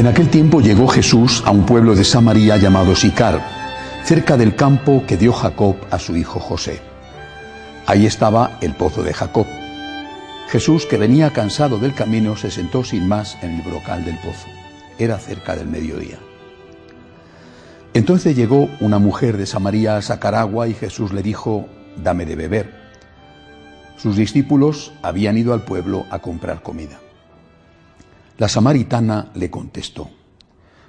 En aquel tiempo llegó Jesús a un pueblo de Samaria llamado Sicar, cerca del campo que dio Jacob a su hijo José. Ahí estaba el pozo de Jacob. Jesús, que venía cansado del camino, se sentó sin más en el brocal del pozo. Era cerca del mediodía. Entonces llegó una mujer de Samaria a sacar agua y Jesús le dijo, dame de beber. Sus discípulos habían ido al pueblo a comprar comida. La samaritana le contestó,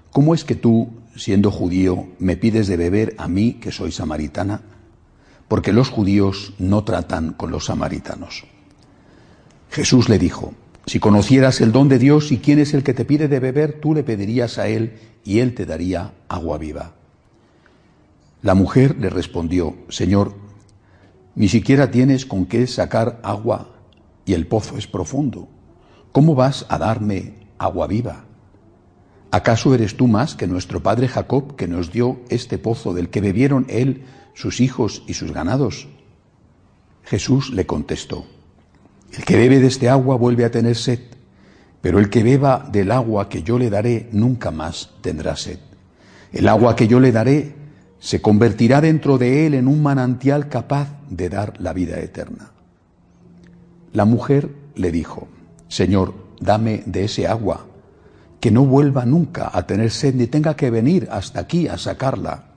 ¿cómo es que tú, siendo judío, me pides de beber a mí, que soy samaritana? Porque los judíos no tratan con los samaritanos. Jesús le dijo, si conocieras el don de Dios y quién es el que te pide de beber, tú le pedirías a él y él te daría agua viva. La mujer le respondió, Señor, ni siquiera tienes con qué sacar agua y el pozo es profundo. ¿Cómo vas a darme agua viva. ¿Acaso eres tú más que nuestro padre Jacob, que nos dio este pozo del que bebieron él, sus hijos y sus ganados? Jesús le contestó, El que bebe de este agua vuelve a tener sed, pero el que beba del agua que yo le daré nunca más tendrá sed. El agua que yo le daré se convertirá dentro de él en un manantial capaz de dar la vida eterna. La mujer le dijo, Señor, dame de ese agua, que no vuelva nunca a tener sed ni tenga que venir hasta aquí a sacarla.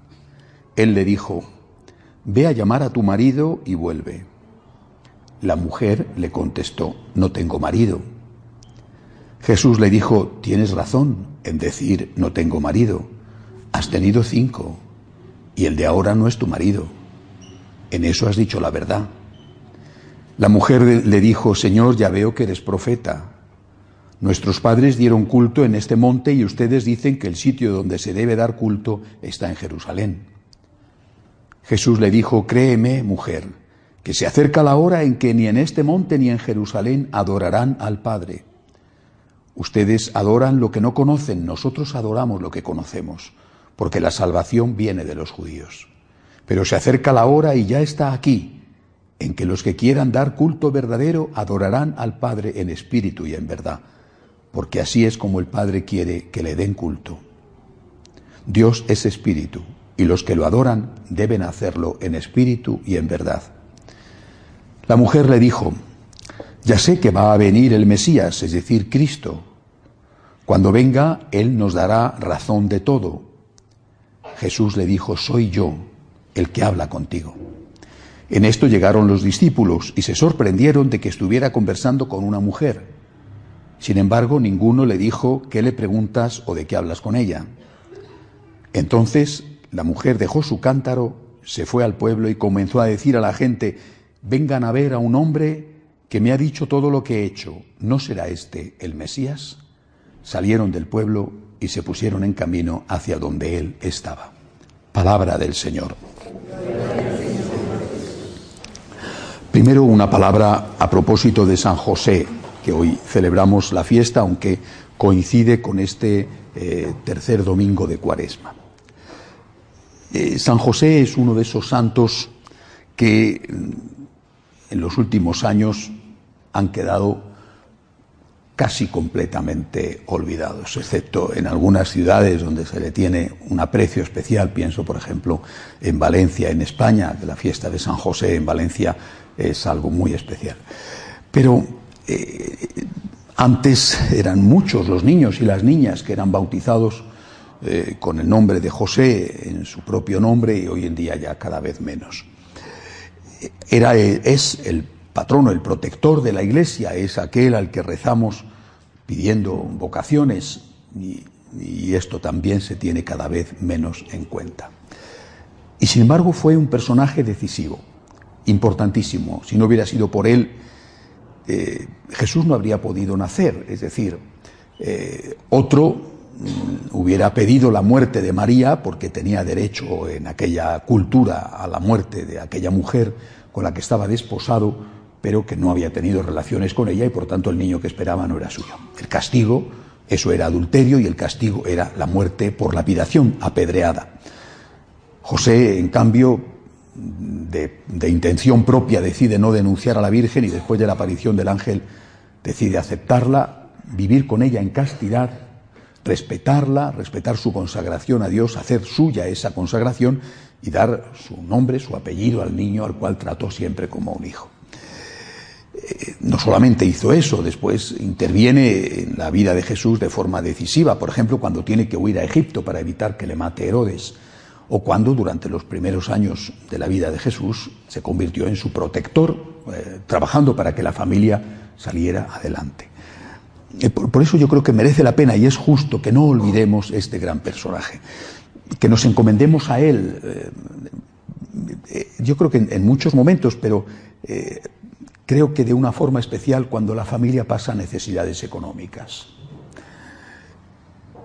Él le dijo, ve a llamar a tu marido y vuelve. La mujer le contestó, no tengo marido. Jesús le dijo, tienes razón en decir, no tengo marido. Has tenido cinco y el de ahora no es tu marido. En eso has dicho la verdad. La mujer le dijo, Señor, ya veo que eres profeta. Nuestros padres dieron culto en este monte y ustedes dicen que el sitio donde se debe dar culto está en Jerusalén. Jesús le dijo, créeme, mujer, que se acerca la hora en que ni en este monte ni en Jerusalén adorarán al Padre. Ustedes adoran lo que no conocen, nosotros adoramos lo que conocemos, porque la salvación viene de los judíos. Pero se acerca la hora y ya está aquí, en que los que quieran dar culto verdadero adorarán al Padre en espíritu y en verdad porque así es como el Padre quiere que le den culto. Dios es espíritu, y los que lo adoran deben hacerlo en espíritu y en verdad. La mujer le dijo, ya sé que va a venir el Mesías, es decir, Cristo. Cuando venga, Él nos dará razón de todo. Jesús le dijo, soy yo el que habla contigo. En esto llegaron los discípulos y se sorprendieron de que estuviera conversando con una mujer. Sin embargo, ninguno le dijo qué le preguntas o de qué hablas con ella. Entonces la mujer dejó su cántaro, se fue al pueblo y comenzó a decir a la gente, vengan a ver a un hombre que me ha dicho todo lo que he hecho. ¿No será este el Mesías? Salieron del pueblo y se pusieron en camino hacia donde él estaba. Palabra del Señor. Primero una palabra a propósito de San José, que hoy celebramos la fiesta, aunque coincide con este eh, tercer domingo de Cuaresma. Eh, San José es uno de esos santos que mm, en los últimos años han quedado casi completamente olvidados, excepto en algunas ciudades donde se le tiene un aprecio especial. Pienso, por ejemplo, en Valencia, en España, que la fiesta de San José en Valencia es algo muy especial. Pero eh, antes eran muchos los niños y las niñas que eran bautizados eh, con el nombre de José en su propio nombre y hoy en día ya cada vez menos. Era, es el patrono, el protector de la iglesia, es aquel al que rezamos pidiendo vocaciones y esto también se tiene cada vez menos en cuenta. Y sin embargo fue un personaje decisivo, importantísimo. Si no hubiera sido por él, eh, Jesús no habría podido nacer. Es decir, eh, otro mm, hubiera pedido la muerte de María porque tenía derecho en aquella cultura a la muerte de aquella mujer con la que estaba desposado, pero que no había tenido relaciones con ella y por tanto el niño que esperaba no era suyo. El castigo, eso era adulterio y el castigo era la muerte por lapidación, apedreada. José, en cambio, de, intención propia decide no denunciar a la Virgen y después de la aparición del ángel decide aceptarla, vivir con ella en castidad, respetarla, respetar su consagración a Dios, hacer suya esa consagración y dar su nombre, su apellido al niño al cual trató siempre como un hijo. Eh, no solamente hizo eso, después interviene en la vida de Jesús de forma decisiva, por ejemplo, cuando tiene que huir a Egipto para evitar que le mate Herodes o cuando durante los primeros años de la vida de Jesús se convirtió en su protector, eh, trabajando para que la familia saliera adelante. Eh, por, eso yo creo que merece la pena y es justo que no olvidemos este gran personaje, que nos encomendemos a él, eh, yo creo que en, muchos momentos, pero creo que de una forma especial cuando la familia pasa necesidades económicas.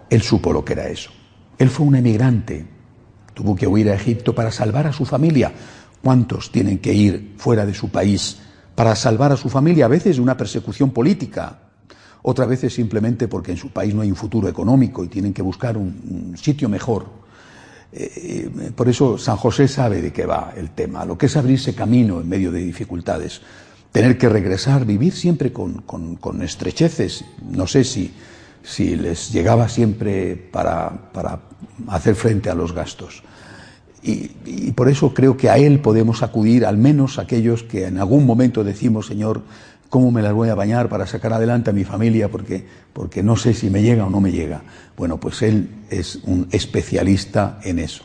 Él supo lo que era eso. Él fue un emigrante, Tuvo que huir a Egipto para salvar a su familia. ¿Cuántos tienen que ir fuera de su país para salvar a su familia? A veces de una persecución política, otras veces simplemente porque en su país no hay un futuro económico y tienen que buscar un, sitio mejor. Eh, eh, por eso San José sabe de qué va el tema, lo que es abrirse camino en medio de dificultades, tener que regresar, vivir siempre con, con estrecheces. No sé si, si les llegaba siempre para, para hacer frente a los gastos. Y, por eso creo que a Él podemos acudir, al menos aquellos que en algún momento decimos, Señor, ¿cómo me las voy a bañar para sacar adelante a mi familia? Porque, porque no sé si me llega o no me llega. Bueno, pues Él es un especialista en eso.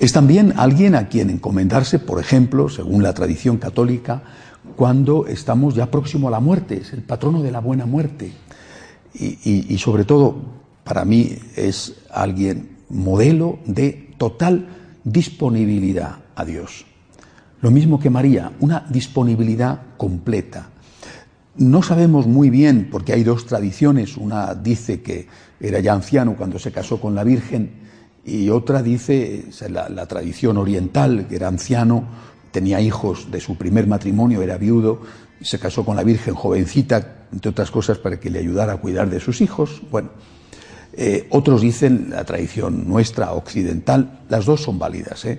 Es también alguien a quien encomendarse, por ejemplo, según la tradición católica, cuando estamos ya próximo a la muerte, es el patrono de la buena muerte. Y sobre todo, para mí es alguien modelo de total disponibilidad a Dios. Lo mismo que María, una disponibilidad completa. No sabemos muy bien, porque hay dos tradiciones, una dice que era ya anciano cuando se casó con la Virgen y otra dice, la, tradición oriental, que era anciano, tenía hijos de su primer matrimonio, era viudo, se casó con la Virgen jovencita, entre otras cosas para que le ayudara a cuidar de sus hijos. Bueno, eh, otros dicen, la tradición nuestra, occidental, las dos son válidas. ¿eh?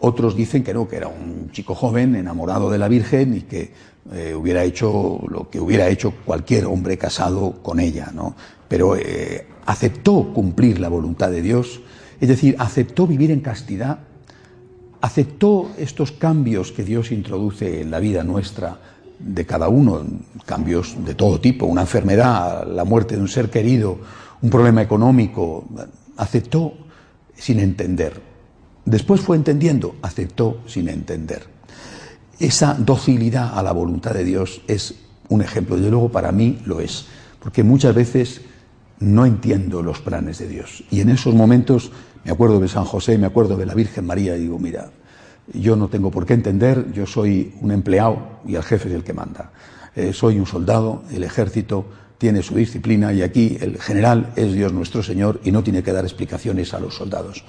Otros dicen que no, que era un chico joven enamorado de la Virgen y que eh, hubiera hecho lo que hubiera hecho cualquier hombre casado con ella, ¿no? Pero aceptó cumplir la voluntad de Dios, es decir, aceptó vivir en castidad, aceptó estos cambios que Dios introduce en la vida nuestra de cada uno, cambios de todo tipo, una enfermedad, la muerte de un ser querido, un problema económico, aceptó sin entender. Después fue entendiendo, aceptó sin entender. Esa docilidad a la voluntad de Dios es un ejemplo, desde luego para mí lo es, porque muchas veces no entiendo los planes de Dios. Y en esos momentos me acuerdo de San José, me acuerdo de la Virgen María y digo, mira, yo no tengo por qué entender, yo soy un empleado y el jefe es el que manda. Eh, soy un soldado, el ejército tiene su disciplina y aquí el general es Dios nuestro Señor y no tiene que dar explicaciones a los soldados.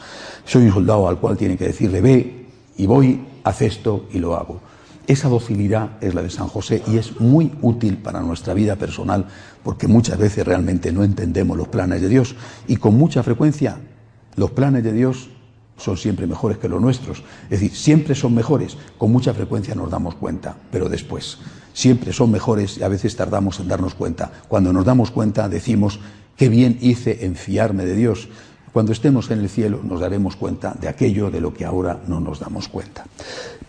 Soy un soldado al cual tiene que decirle ve y voy, haz esto y lo hago. Esa docilidad es la de San José y es muy útil para nuestra vida personal porque muchas veces realmente no entendemos los planes de Dios y con mucha frecuencia los planes de Dios son siempre mejores que los nuestros. Es decir, siempre son mejores, con mucha frecuencia nos damos cuenta, pero después siempre son mejores y a veces tardamos en darnos cuenta. Cuando nos damos cuenta decimos, qué bien hice en fiarme de Dios. Cuando estemos en el cielo nos daremos cuenta de aquello de lo que ahora no nos damos cuenta.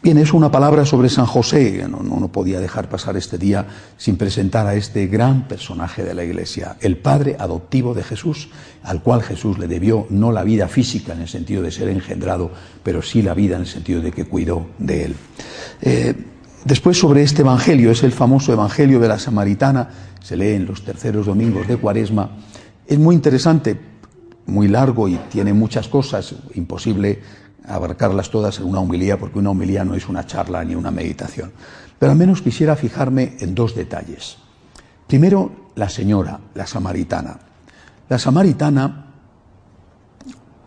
Bien, es una palabra sobre San José. No, no, podía dejar pasar este día sin presentar a este gran personaje de la Iglesia, el padre adoptivo de Jesús, al cual Jesús le debió no la vida física en el sentido de ser engendrado, pero sí la vida en el sentido de que cuidó de él. Eh, Después sobre este Evangelio, es el famoso Evangelio de la Samaritana, se lee en los terceros domingos de Cuaresma. Es muy interesante, muy largo y tiene muchas cosas, imposible abarcarlas todas en una humilía, porque una humilía no es una charla ni una meditación. Pero al menos quisiera fijarme en dos detalles. Primero, la señora, la samaritana. La samaritana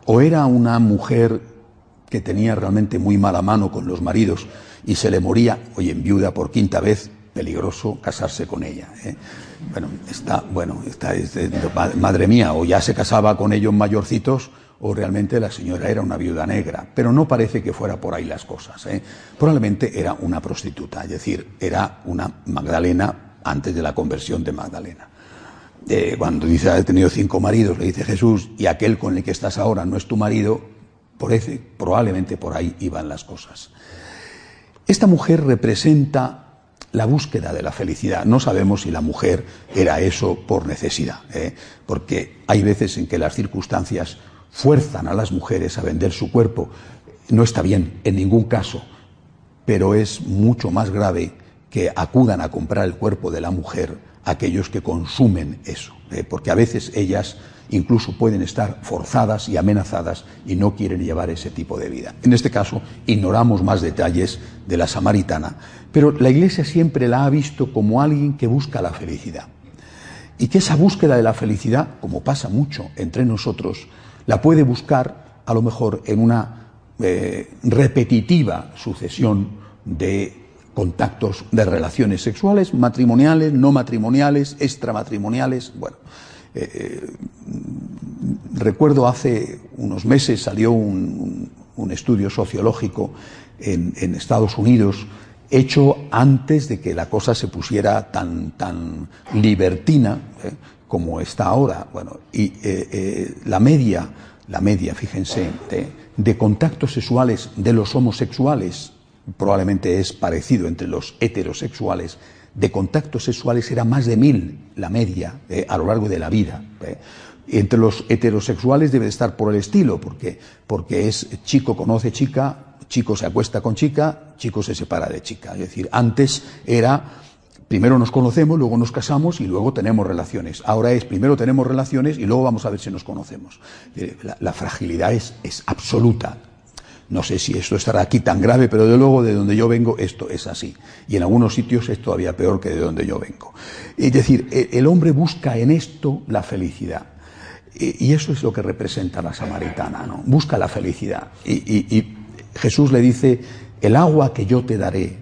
o era una mujer que tenía realmente muy mala mano con los maridos y se le moría, hoy en viuda por quinta vez, peligroso casarse con ella. ¿eh? Bueno, está, bueno, está, madre mía, o ya se casaba con ellos mayorcitos, o realmente la señora era una viuda negra, pero no parece que fuera por ahí las cosas. ¿eh? Probablemente era una prostituta, es decir, era una Magdalena antes de la conversión de Magdalena. Eh, cuando dice, ha tenido cinco maridos, le dice Jesús, y aquel con el que estás ahora no es tu marido, por probablemente por ahí iban las cosas. Esta mujer representa la búsqueda de la felicidad. No sabemos si la mujer era eso por necesidad, ¿eh? porque hay veces en que las circunstancias fuerzan a las mujeres a vender su cuerpo. No está bien, en ningún caso, pero es mucho más grave que acudan a comprar el cuerpo de la mujer aquellos que consumen eso, ¿eh? porque a veces ellas incluso pueden estar forzadas y amenazadas y no quieren llevar ese tipo de vida. En este caso, ignoramos más detalles de la samaritana, pero la Iglesia siempre la ha visto como alguien que busca la felicidad. Y que esa búsqueda de la felicidad, como pasa mucho entre nosotros, la puede buscar a lo mejor en una eh, repetitiva sucesión de contactos de relaciones sexuales, matrimoniales, no matrimoniales, extramatrimoniales. Bueno, eh, eh, recuerdo hace unos meses salió un, estudio sociológico en, Estados Unidos hecho antes de que la cosa se pusiera tan, tan libertina como está ahora. Bueno, y la media la media, fíjense, de, contactos sexuales de los homosexuales, probablemente es parecido entre los heterosexuales, de contactos sexuales era más de mil la media eh, a lo largo de la vida. Eh. Entre los heterosexuales debe estar por el estilo, porque, porque es chico conoce chica, chico se acuesta con chica, chico se separa de chica. Es decir, antes era Primero nos conocemos, luego nos casamos y luego tenemos relaciones. Ahora es primero tenemos relaciones y luego vamos a ver si nos conocemos. Eh, la, fragilidad es, es, absoluta. No sé si esto estará aquí tan grave, pero de luego de donde yo vengo esto es así. Y en algunos sitios es todavía peor que de donde yo vengo. Es decir, e, el hombre busca en esto la felicidad. Y eso es lo que representa la samaritana, ¿no? Busca la felicidad. y Jesús le dice, el agua que yo te daré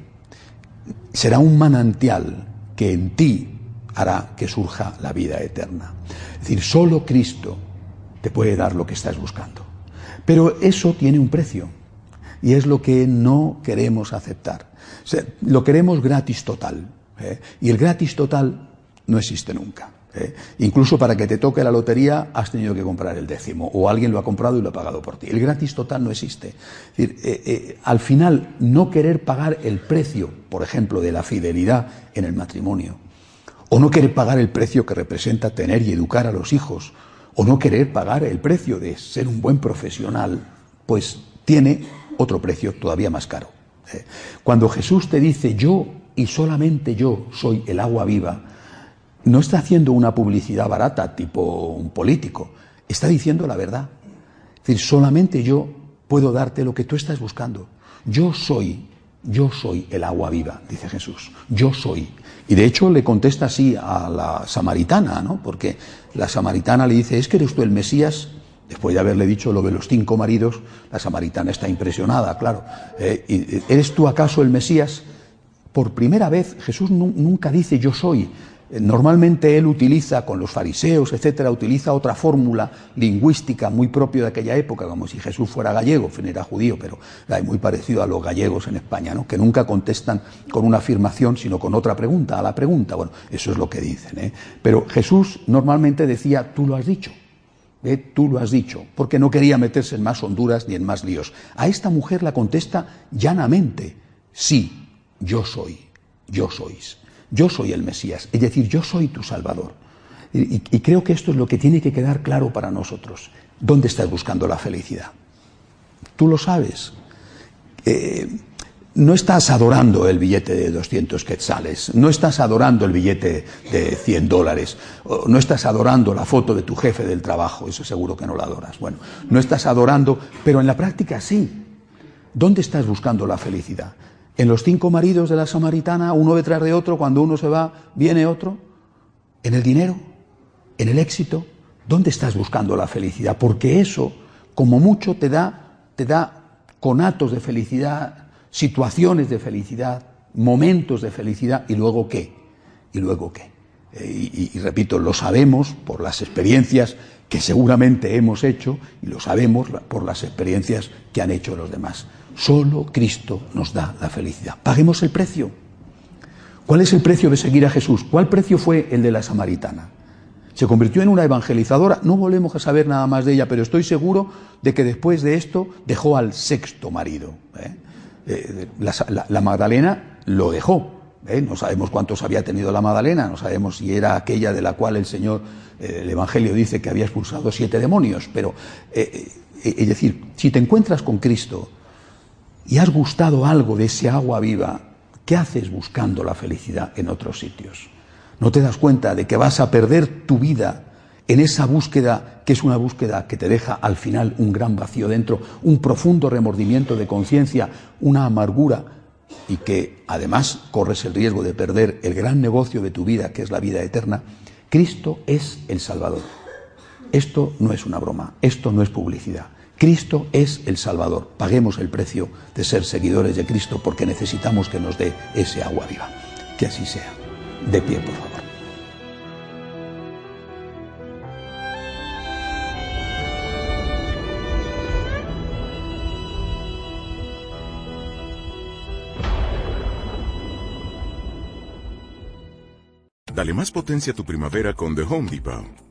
será un manantial que en ti hará que surja la vida eterna. Es decir, solo Cristo te puede dar lo que estás buscando. Pero eso tiene un precio y es lo que no queremos aceptar. lo queremos gratis total. ¿eh? Y el gratis total no existe nunca. ¿Eh? Incluso para que te toque la lotería has tenido que comprar el décimo o alguien lo ha comprado y lo ha pagado por ti. El gratis total no existe. Eh, al final, no querer pagar el precio, por ejemplo, de la fidelidad en el matrimonio, o no querer pagar el precio que representa tener y educar a los hijos, o no querer pagar el precio de ser un buen profesional, pues tiene otro precio todavía más caro. ¿eh? Cuando Jesús te dice yo y solamente yo soy el agua viva, no está haciendo una publicidad barata tipo un político, está diciendo la verdad. Es decir, solamente yo puedo darte lo que tú estás buscando. Yo soy, yo soy el agua viva, dice Jesús. Yo soy. Y de hecho le contesta así a la samaritana, ¿no? Porque la samaritana le dice, ¿es que eres tú el Mesías? Después de haberle dicho lo de los cinco maridos, la samaritana está impresionada, claro. Eh, ¿Eres tú acaso el Mesías? Por primera vez Jesús nunca dice yo soy, Normalmente él utiliza, con los fariseos, etcétera, utiliza otra fórmula lingüística muy propia de aquella época, como si Jesús fuera gallego, fin era judío, pero hay muy parecido a los gallegos en España, ¿no? que nunca contestan con una afirmación, sino con otra pregunta, a la pregunta. Bueno, eso es lo que dicen. ¿eh? Pero Jesús normalmente decía, tú lo has dicho. ¿eh? Tú lo has dicho, porque no quería meterse en más honduras ni en más líos. A esta mujer la contesta llanamente, sí, yo soy, yo sois yo soy el Mesías, es decir, yo soy tu Salvador. Y, creo que esto es lo que tiene que quedar claro para nosotros. ¿Dónde estás buscando la felicidad? Tú lo sabes. Eh, no estás adorando el billete de 200 quetzales, no estás adorando el billete de 100 dólares, no estás adorando la foto de tu jefe del trabajo, eso seguro que no lo adoras. Bueno, no estás adorando, pero en la práctica sí. ¿Dónde estás buscando la felicidad? ¿En los cinco maridos de la samaritana, uno detrás de otro, cuando uno se va, viene otro? ¿En el dinero? ¿En el éxito? ¿Dónde estás buscando la felicidad? Porque eso, como mucho, te da, te da conatos de felicidad, situaciones de felicidad, momentos de felicidad, y luego qué? ¿Y luego qué? Eh, y, repito, lo sabemos por las experiencias que seguramente hemos hecho y lo sabemos por las experiencias que han hecho los demás. Solo Cristo nos da la felicidad. Paguemos el precio. ¿Cuál es el precio de seguir a Jesús? ¿Cuál precio fue el de la samaritana? Se convirtió en una evangelizadora. No volvemos a saber nada más de ella, pero estoy seguro de que después de esto dejó al sexto marido. ¿eh? Eh, la Magdalena lo dejó, ¿Eh? No sabemos cuántos había tenido la Madalena, no sabemos si era aquella de la cual el Señor, el Evangelio dice que había expulsado siete demonios, pero es decir, si te encuentras con Cristo y has gustado algo de ese agua viva, ¿qué haces buscando la felicidad en otros sitios? ¿No te das cuenta de que vas a perder tu vida en esa búsqueda que es una búsqueda que te deja al final un gran vacío dentro, un profundo remordimiento de conciencia, una amargura? y que además corres el riesgo de perder el gran negocio de tu vida, que es la vida eterna, Cristo es el Salvador. Esto no es una broma, esto no es publicidad. Cristo es el Salvador. Paguemos el precio de ser seguidores de Cristo porque necesitamos que nos dé ese agua viva. Que así sea. De pie, por favor. Dale más potencia a tu primavera con The Home Depot.